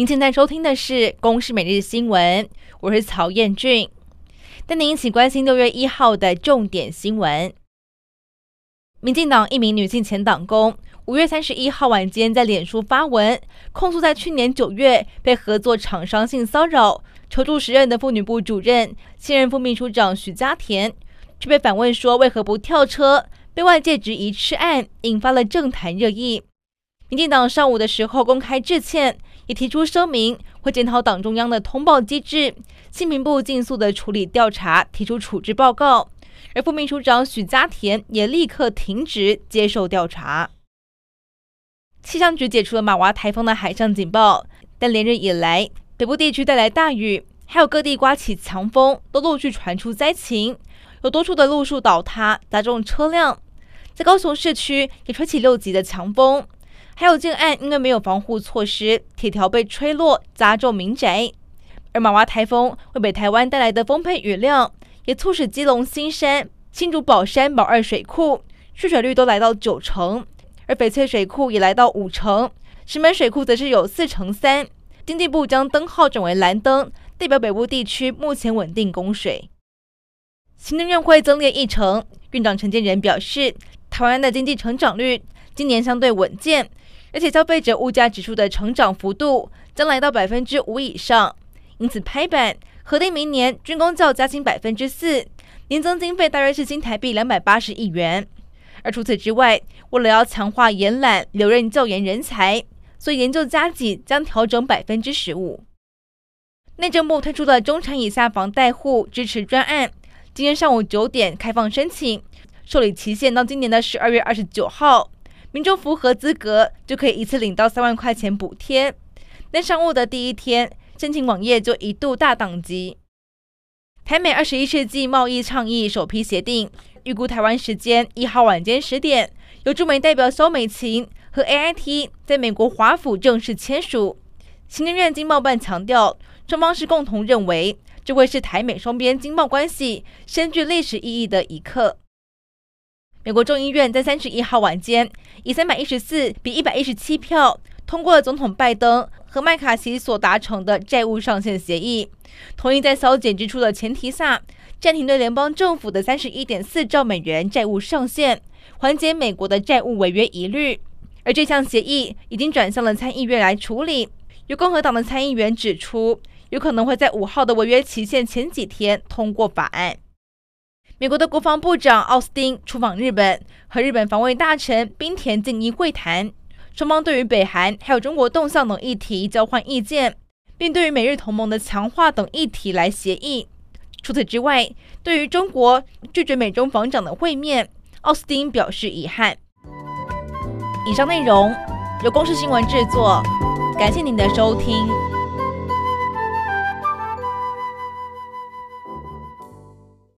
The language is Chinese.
您现在收听的是《公视每日新闻》，我是曹彦俊。带您一起关心六月一号的重点新闻。民进党一名女性前党工，五月三十一号晚间在脸书发文，控诉在去年九月被合作厂商性骚扰，求助时任的妇女部主任、现任副秘书长许家田，却被反问说为何不跳车，被外界质疑吃案，引发了政坛热议。民进党上午的时候公开致歉，也提出声明，会检讨党中央的通报机制，性平部尽速的处理调查，提出处置报告。而副秘书长许家田也立刻停职接受调查。气象局解除了马娃台风的海上警报，但连日以来，北部地区带来大雨，还有各地刮起强风，都陆续传出灾情，有多处的路树倒塌，砸中车辆。在高雄市区也吹起六级的强风，还有建案因为没有防护措施，铁条被吹落，砸中民宅。而马娃台风为北台湾带来的丰沛雨量。也促使基隆新山、新竹宝山宝二水库蓄水率都来到九成，而翡翠水库也来到五成，石门水库则是有四成三。经济部将灯号转为蓝灯，代表北部地区目前稳定供水。行政院会增列议程，院长陈建仁表示，台湾的经济成长率今年相对稳健，而且消费者物价指数的成长幅度将来到百分之五以上，因此拍板。核定明年军工教加薪百分之四，年增经费大约是新台币两百八十亿元。而除此之外，为了要强化延揽留任教研人才，所以研究加给将调整百分之十五。内政部推出的中产以下房贷户支持专案，今天上午九点开放申请，受理期限到今年的十二月二十九号，民众符合资格就可以一次领到三万块钱补贴。但上路的第一天。申请网页就一度大宕机。台美二十一世纪贸易倡议首批协定，预估台湾时间一号晚间十点，由驻美代表萧美琴和 AIT 在美国华府正式签署。行政院经贸办强调，双方是共同认为，这会是台美双边经贸关系深具历史意义的一刻。美国众议院在三十一号晚间以三百一十四比一百一十七票通过了总统拜登。和麦卡锡所达成的债务上限协议，同意在削减支出的前提下，暂停对联邦政府的三十一点四兆美元债务上限，缓解美国的债务违约疑虑。而这项协议已经转向了参议院来处理。有共和党的参议员指出，有可能会在五号的违约期限前几天通过法案。美国的国防部长奥斯汀出访日本，和日本防卫大臣滨田进一会谈。双方对于北韩还有中国动向等议题交换意见，并对于美日同盟的强化等议题来协议。除此之外，对于中国拒绝美中防长的会面，奥斯汀表示遗憾。以上内容由公视新闻制作，感谢您的收听。